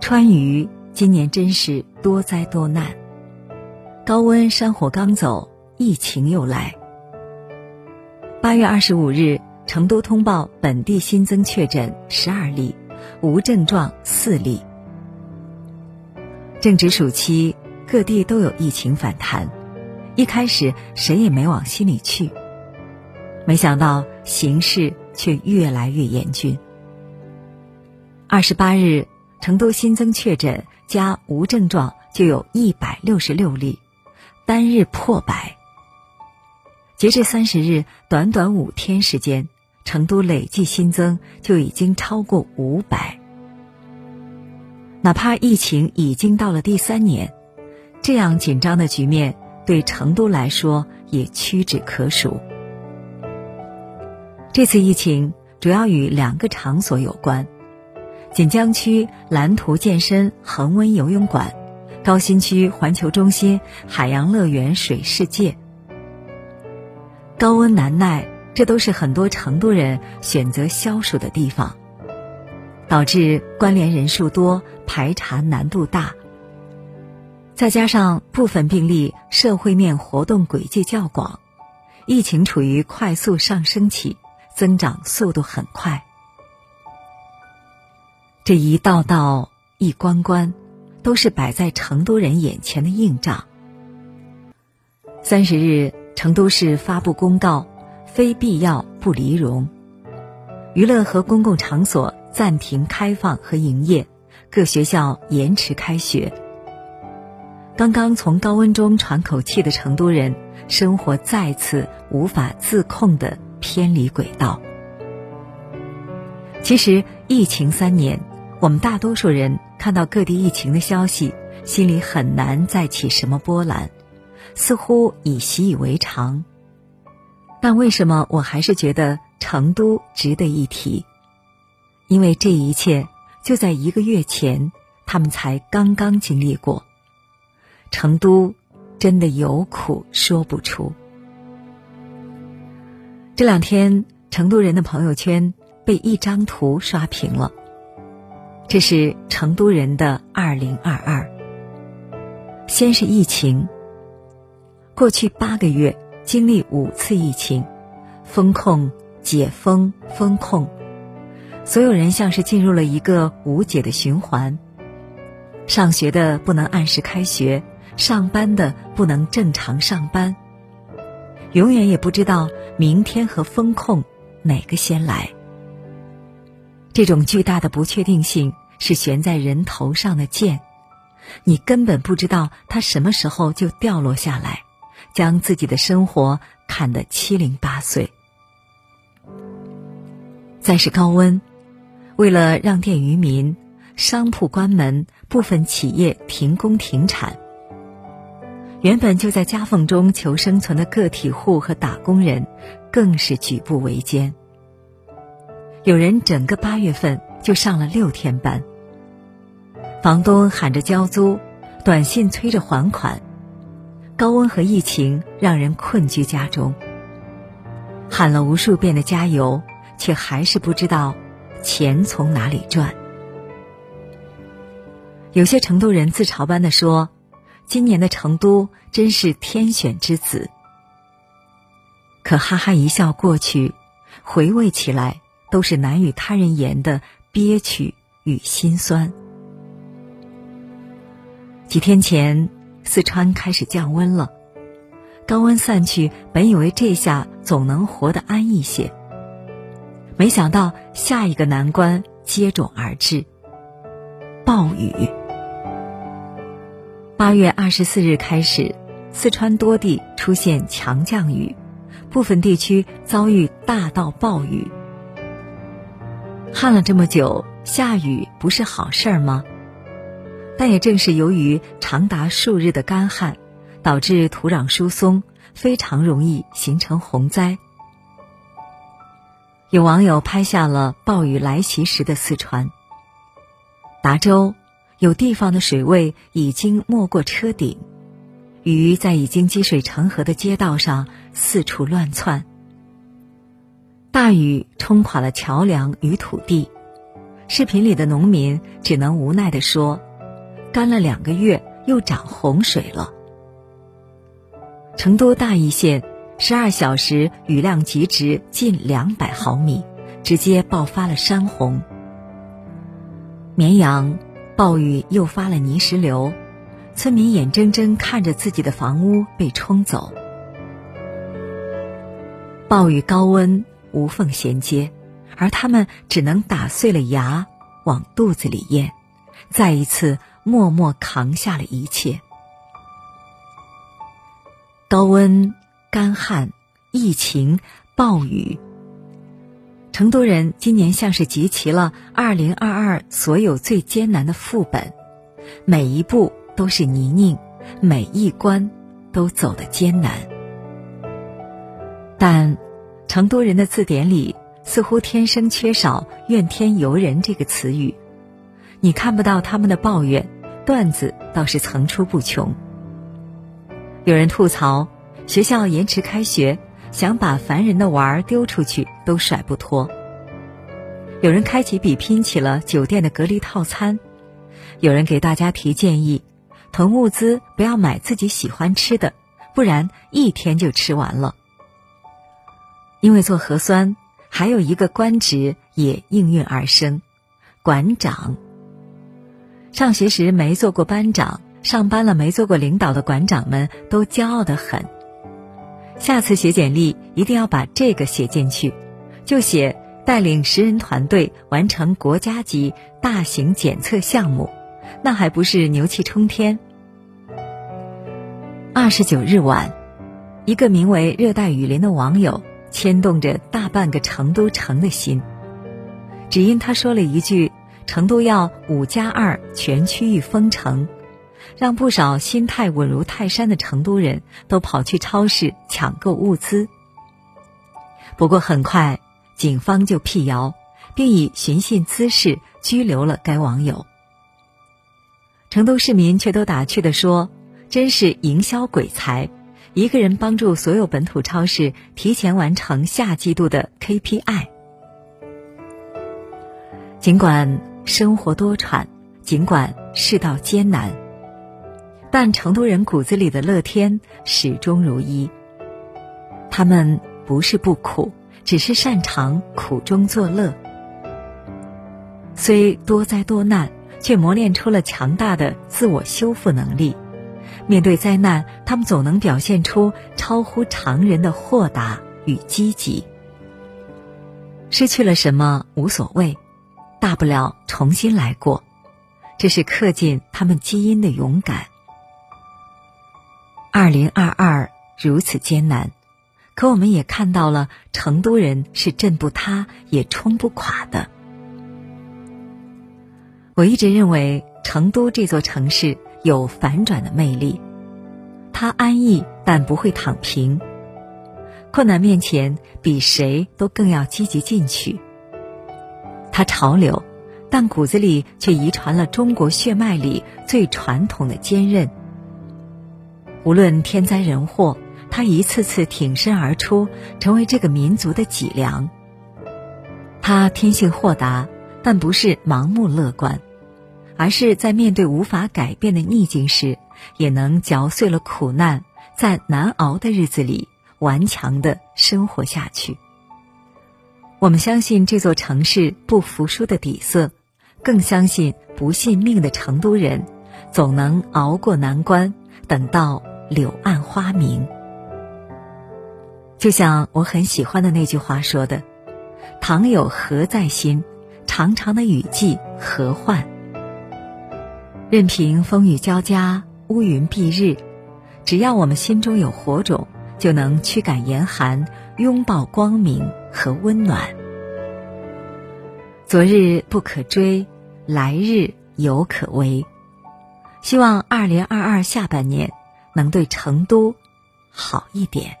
川渝今年真是多灾多难，高温山火刚走，疫情又来。八月二十五日，成都通报本地新增确诊十二例，无症状四例。正值暑期，各地都有疫情反弹，一开始谁也没往心里去。没想到形势却越来越严峻。二十八日，成都新增确诊加无症状就有一百六十六例，单日破百。截至三十日，短短五天时间，成都累计新增就已经超过五百。哪怕疫情已经到了第三年，这样紧张的局面对成都来说也屈指可数。这次疫情主要与两个场所有关：锦江区蓝图健身恒温游泳馆、高新区环球中心海洋乐园水世界。高温难耐，这都是很多成都人选择消暑的地方。导致关联人数多，排查难度大。再加上部分病例社会面活动轨迹较广，疫情处于快速上升期，增长速度很快。这一道道、一关关，都是摆在成都人眼前的硬仗。三十日，成都市发布公告，非必要不离容。娱乐和公共场所。暂停开放和营业，各学校延迟开学。刚刚从高温中喘口气的成都人，生活再次无法自控的偏离轨道。其实疫情三年，我们大多数人看到各地疫情的消息，心里很难再起什么波澜，似乎已习以为常。但为什么我还是觉得成都值得一提？因为这一切就在一个月前，他们才刚刚经历过。成都真的有苦说不出。这两天，成都人的朋友圈被一张图刷屏了。这是成都人的二零二二。先是疫情，过去八个月经历五次疫情，封控、解封、封控。所有人像是进入了一个无解的循环。上学的不能按时开学，上班的不能正常上班。永远也不知道明天和风控哪个先来。这种巨大的不确定性是悬在人头上的剑，你根本不知道它什么时候就掉落下来，将自己的生活砍得七零八碎。再是高温。为了让电于民，商铺关门，部分企业停工停产。原本就在夹缝中求生存的个体户和打工人，更是举步维艰。有人整个八月份就上了六天班。房东喊着交租，短信催着还款。高温和疫情让人困居家中，喊了无数遍的加油，却还是不知道。钱从哪里赚？有些成都人自嘲般的说：“今年的成都真是天选之子。”可哈哈一笑过去，回味起来都是难与他人言的憋屈与心酸。几天前，四川开始降温了，高温散去，本以为这下总能活得安逸些。没想到下一个难关接踵而至，暴雨。八月二十四日开始，四川多地出现强降雨，部分地区遭遇大到暴雨。旱了这么久，下雨不是好事儿吗？但也正是由于长达数日的干旱，导致土壤疏松，非常容易形成洪灾。有网友拍下了暴雨来袭时的四川。达州有地方的水位已经没过车顶，鱼在已经积水成河的街道上四处乱窜。大雨冲垮了桥梁与土地，视频里的农民只能无奈地说：“干了两个月，又涨洪水了。”成都大邑县十二小时雨量极值近两百毫米，直接爆发了山洪。绵阳暴雨诱发了泥石流，村民眼睁睁看着自己的房屋被冲走。暴雨高温无缝衔接。而他们只能打碎了牙往肚子里咽，再一次默默扛下了一切。高温、干旱、疫情、暴雨，成都人今年像是集齐了2022所有最艰难的副本，每一步都是泥泞，每一关都走得艰难。但成都人的字典里。似乎天生缺少“怨天尤人”这个词语，你看不到他们的抱怨，段子倒是层出不穷。有人吐槽学校延迟开学，想把烦人的娃儿丢出去都甩不脱；有人开启比拼起了酒店的隔离套餐；有人给大家提建议，囤物资不要买自己喜欢吃的，不然一天就吃完了。因为做核酸。还有一个官职也应运而生，馆长。上学时没做过班长，上班了没做过领导的馆长们都骄傲的很。下次写简历一定要把这个写进去，就写带领十人团队完成国家级大型检测项目，那还不是牛气冲天？二十九日晚，一个名为“热带雨林”的网友。牵动着大半个成都城的心，只因他说了一句：“成都要五加二全区域封城”，让不少心态稳如泰山的成都人都跑去超市抢购物资。不过很快，警方就辟谣，并以寻衅滋事拘留了该网友。成都市民却都打趣地说：“真是营销鬼才。”一个人帮助所有本土超市提前完成下季度的 KPI。尽管生活多舛，尽管世道艰难，但成都人骨子里的乐天始终如一。他们不是不苦，只是擅长苦中作乐。虽多灾多难，却磨练出了强大的自我修复能力。面对灾难，他们总能表现出超乎常人的豁达与积极。失去了什么无所谓，大不了重新来过，这是刻进他们基因的勇敢。二零二二如此艰难，可我们也看到了成都人是震不塌也冲不垮的。我一直认为成都这座城市。有反转的魅力，他安逸但不会躺平。困难面前，比谁都更要积极进取。他潮流，但骨子里却遗传了中国血脉里最传统的坚韧。无论天灾人祸，他一次次挺身而出，成为这个民族的脊梁。他天性豁达，但不是盲目乐观。而是在面对无法改变的逆境时，也能嚼碎了苦难，在难熬的日子里顽强的生活下去。我们相信这座城市不服输的底色，更相信不信命的成都人总能熬过难关，等到柳暗花明。就像我很喜欢的那句话说的：“倘有何在心，长长的雨季何患？”任凭风雨交加、乌云蔽日，只要我们心中有火种，就能驱赶严寒，拥抱光明和温暖。昨日不可追，来日犹可为。希望二零二二下半年能对成都好一点。